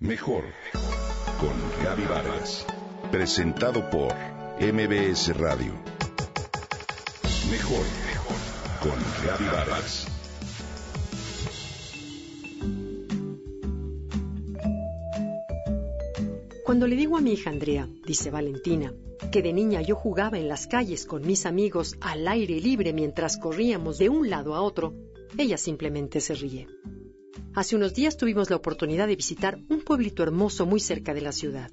Mejor con Gaby Vargas. Presentado por MBS Radio. Mejor con Gaby Vargas. Cuando le digo a mi hija Andrea, dice Valentina, que de niña yo jugaba en las calles con mis amigos al aire libre mientras corríamos de un lado a otro, ella simplemente se ríe. Hace unos días tuvimos la oportunidad de visitar un pueblito hermoso muy cerca de la ciudad.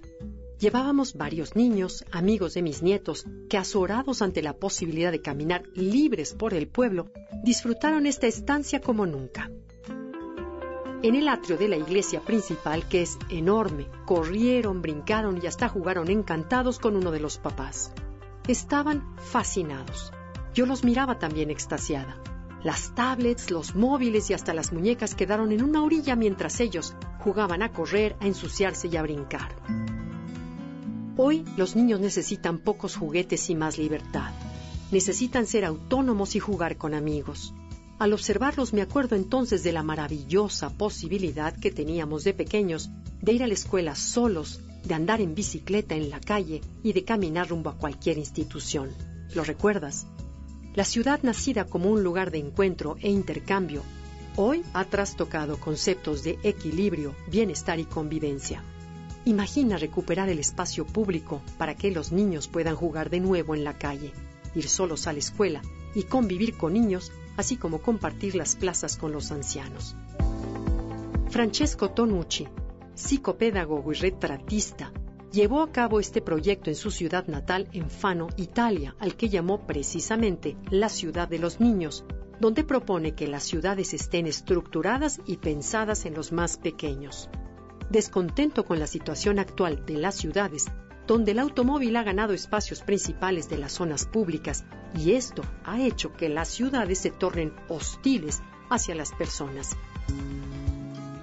Llevábamos varios niños, amigos de mis nietos, que azorados ante la posibilidad de caminar libres por el pueblo, disfrutaron esta estancia como nunca. En el atrio de la iglesia principal, que es enorme, corrieron, brincaron y hasta jugaron encantados con uno de los papás. Estaban fascinados. Yo los miraba también extasiada. Las tablets, los móviles y hasta las muñecas quedaron en una orilla mientras ellos jugaban a correr, a ensuciarse y a brincar. Hoy los niños necesitan pocos juguetes y más libertad. Necesitan ser autónomos y jugar con amigos. Al observarlos me acuerdo entonces de la maravillosa posibilidad que teníamos de pequeños de ir a la escuela solos, de andar en bicicleta en la calle y de caminar rumbo a cualquier institución. ¿Lo recuerdas? La ciudad nacida como un lugar de encuentro e intercambio, hoy ha trastocado conceptos de equilibrio, bienestar y convivencia. Imagina recuperar el espacio público para que los niños puedan jugar de nuevo en la calle, ir solos a la escuela y convivir con niños, así como compartir las plazas con los ancianos. Francesco Tonucci, psicopedagogo y retratista, llevó a cabo este proyecto en su ciudad natal, en Fano, Italia, al que llamó precisamente la ciudad de los niños, donde propone que las ciudades estén estructuradas y pensadas en los más pequeños. Descontento con la situación actual de las ciudades, donde el automóvil ha ganado espacios principales de las zonas públicas y esto ha hecho que las ciudades se tornen hostiles hacia las personas.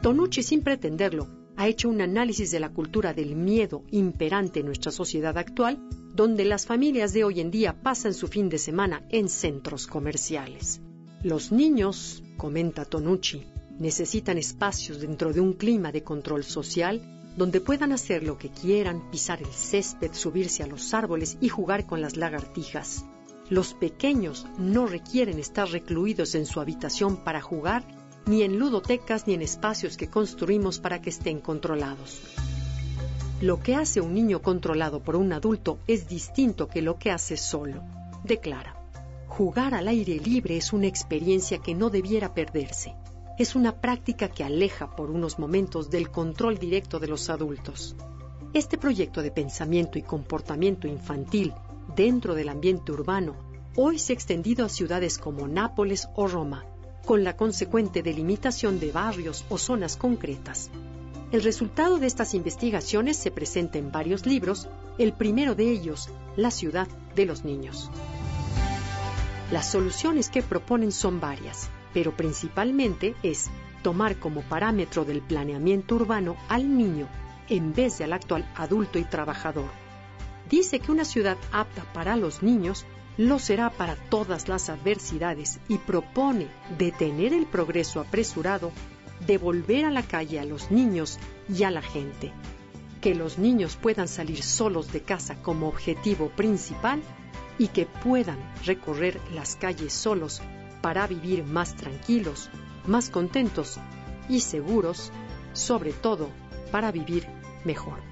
Tonucci, sin pretenderlo, ha hecho un análisis de la cultura del miedo imperante en nuestra sociedad actual, donde las familias de hoy en día pasan su fin de semana en centros comerciales. Los niños, comenta Tonucci, necesitan espacios dentro de un clima de control social donde puedan hacer lo que quieran, pisar el césped, subirse a los árboles y jugar con las lagartijas. Los pequeños no requieren estar recluidos en su habitación para jugar ni en ludotecas ni en espacios que construimos para que estén controlados. Lo que hace un niño controlado por un adulto es distinto que lo que hace solo, declara. Jugar al aire libre es una experiencia que no debiera perderse. Es una práctica que aleja por unos momentos del control directo de los adultos. Este proyecto de pensamiento y comportamiento infantil dentro del ambiente urbano hoy se ha extendido a ciudades como Nápoles o Roma, con la consecuente delimitación de barrios o zonas concretas. El resultado de estas investigaciones se presenta en varios libros, el primero de ellos, La ciudad de los niños. Las soluciones que proponen son varias, pero principalmente es tomar como parámetro del planeamiento urbano al niño en vez de al actual adulto y trabajador. Dice que una ciudad apta para los niños lo será para todas las adversidades y propone detener el progreso apresurado, devolver a la calle a los niños y a la gente. Que los niños puedan salir solos de casa como objetivo principal y que puedan recorrer las calles solos para vivir más tranquilos, más contentos y seguros, sobre todo para vivir mejor.